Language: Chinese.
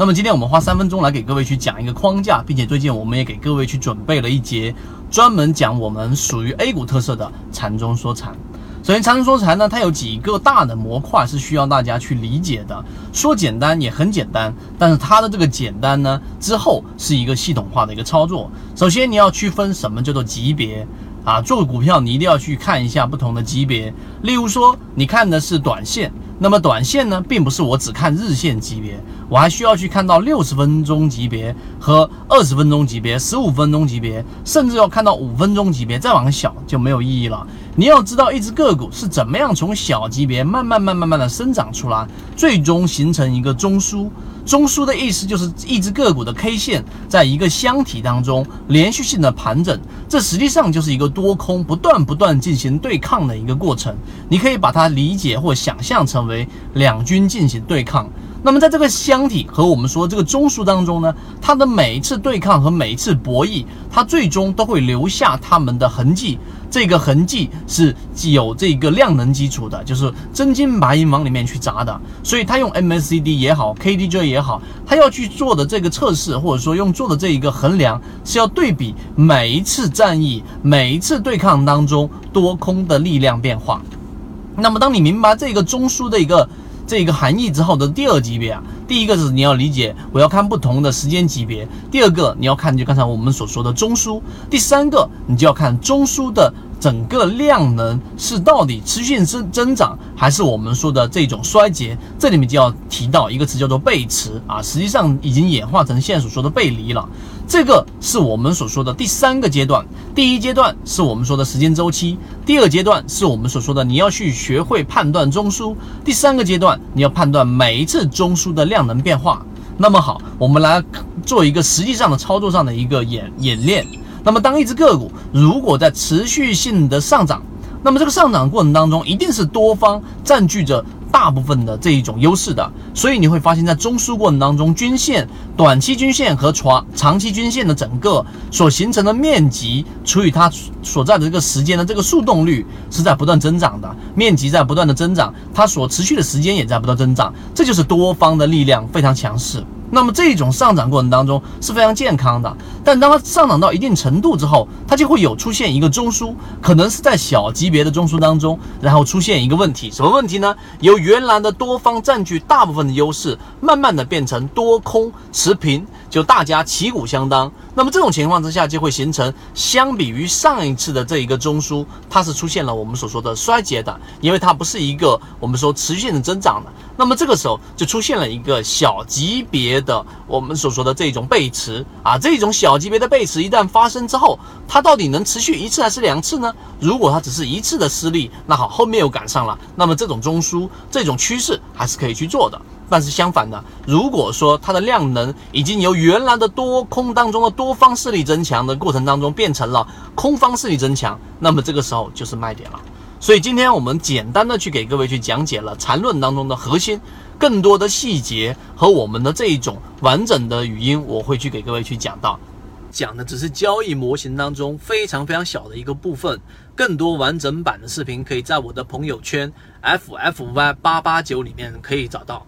那么今天我们花三分钟来给各位去讲一个框架，并且最近我们也给各位去准备了一节专门讲我们属于 A 股特色的禅中说禅。首先，禅中说禅呢，它有几个大的模块是需要大家去理解的。说简单也很简单，但是它的这个简单呢，之后是一个系统化的一个操作。首先，你要区分什么叫做级别。啊，做股票你一定要去看一下不同的级别。例如说，你看的是短线，那么短线呢，并不是我只看日线级别，我还需要去看到六十分钟级别和二十分钟级别、十五分钟级别，甚至要看到五分钟级别，再往小就没有意义了。你要知道一只个股是怎么样从小级别慢慢、慢、慢慢的生长出来，最终形成一个中枢。中枢的意思就是一只个股的 K 线在一个箱体当中连续性的盘整，这实际上就是一个多空不断不断进行对抗的一个过程。你可以把它理解或想象成为两军进行对抗。那么在这个箱体和我们说这个中枢当中呢，它的每一次对抗和每一次博弈，它最终都会留下它们的痕迹。这个痕迹是既有这个量能基础的，就是真金白银往里面去砸的，所以他用 MACD 也好，KDJ 也好，他要去做的这个测试，或者说用做的这一个衡量，是要对比每一次战役、每一次对抗当中多空的力量变化。那么，当你明白这个中枢的一个这个含义之后的第二级别啊，第一个是你要理解我要看不同的时间级别，第二个你要看就刚才我们所说的中枢，第三个你就要看中枢的。整个量能是到底持续增增长，还是我们说的这种衰竭？这里面就要提到一个词，叫做背驰啊，实际上已经演化成现在所说的背离了。这个是我们所说的第三个阶段。第一阶段是我们说的时间周期，第二阶段是我们所说的你要去学会判断中枢，第三个阶段你要判断每一次中枢的量能变化。那么好，我们来做一个实际上的操作上的一个演演练。那么，当一只个股如果在持续性的上涨，那么这个上涨过程当中，一定是多方占据着大部分的这一种优势的。所以你会发现在中枢过程当中，均线、短期均线和长长期均线的整个所形成的面积除以它所在的这个时间的这个速动率是在不断增长的，面积在不断的增长，它所持续的时间也在不断增长，这就是多方的力量非常强势。那么这种上涨过程当中是非常健康的，但当它上涨到一定程度之后，它就会有出现一个中枢，可能是在小级别的中枢当中，然后出现一个问题，什么问题呢？由原来的多方占据大部分的优势，慢慢的变成多空持平，就大家旗鼓相当。那么这种情况之下，就会形成相比于上一次的这一个中枢，它是出现了我们所说的衰竭的，因为它不是一个我们说持续性的增长的。那么这个时候就出现了一个小级别的我们所说的这种背驰啊，这种小级别的背驰一旦发生之后，它到底能持续一次还是两次呢？如果它只是一次的失利，那好，后面又赶上了，那么这种中枢这种趋势还是可以去做的。但是相反的，如果说它的量能已经由原来的多空当中的多方势力增强的过程当中变成了空方势力增强，那么这个时候就是卖点了。所以今天我们简单的去给各位去讲解了缠论当中的核心，更多的细节和我们的这一种完整的语音，我会去给各位去讲到，讲的只是交易模型当中非常非常小的一个部分，更多完整版的视频可以在我的朋友圈 ffy 八八九里面可以找到。